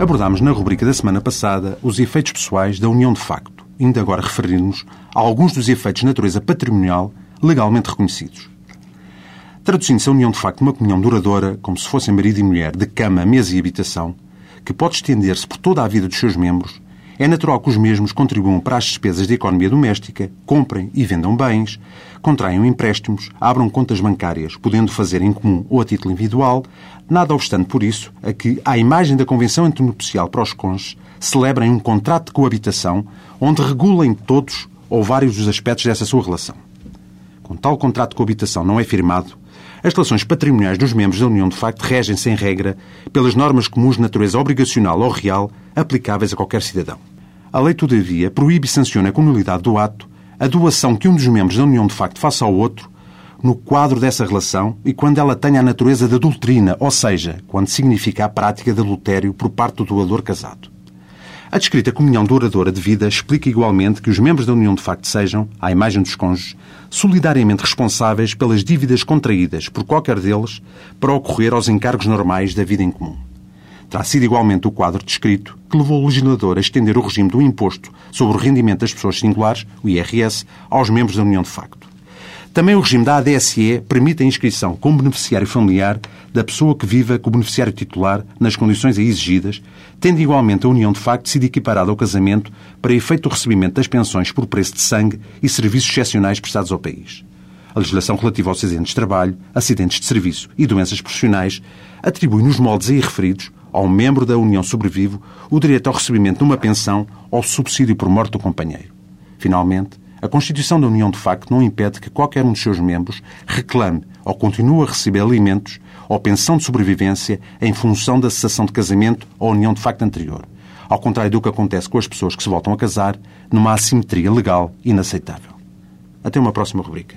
Abordámos na rubrica da semana passada os efeitos pessoais da união de facto, indo agora referir-nos a alguns dos efeitos de natureza patrimonial legalmente reconhecidos. Traduzindo-se a união de facto numa comunhão duradoura, como se fossem marido e mulher, de cama, mesa e habitação, que pode estender-se por toda a vida dos seus membros, é natural que os mesmos contribuam para as despesas da economia doméstica, comprem e vendam bens, contraiam empréstimos, abram contas bancárias, podendo fazer em comum ou a título individual, nada obstante por isso a que, à imagem da Convenção Antinupcial para os cônjuges, celebrem um contrato de coabitação onde regulem todos ou vários dos aspectos dessa sua relação. Com tal contrato de coabitação não é firmado, as relações patrimoniais dos membros da União de facto regem-se, em regra, pelas normas comuns de natureza obrigacional ou real aplicáveis a qualquer cidadão. A lei, todavia, proíbe e sanciona com nulidade do ato a doação que um dos membros da União de facto faça ao outro no quadro dessa relação e quando ela tenha a natureza da doutrina, ou seja, quando significa a prática de adultério por parte do doador casado. A descrita comunhão duradoura de vida explica igualmente que os membros da união de facto sejam, à imagem dos cônjuges, solidariamente responsáveis pelas dívidas contraídas por qualquer deles para ocorrer aos encargos normais da vida em comum. Terá sido igualmente o quadro descrito que levou o legislador a estender o regime do imposto sobre o rendimento das pessoas singulares, o IRS, aos membros da união de facto. Também o regime da ADSE permite a inscrição como beneficiário familiar da pessoa que viva com o beneficiário titular nas condições exigidas, tendo igualmente a união de facto sido equiparada ao casamento para efeito do recebimento das pensões por preço de sangue e serviços excepcionais prestados ao país. A legislação relativa aos acidentes de trabalho, acidentes de serviço e doenças profissionais atribui nos moldes aí referidos ao membro da união sobrevivo o direito ao recebimento de uma pensão ou subsídio por morte do companheiro. Finalmente, a Constituição da União de facto não impede que qualquer um dos seus membros reclame ou continue a receber alimentos ou pensão de sobrevivência em função da cessação de casamento ou união de facto anterior, ao contrário do que acontece com as pessoas que se voltam a casar numa assimetria legal inaceitável. Até uma próxima rubrica.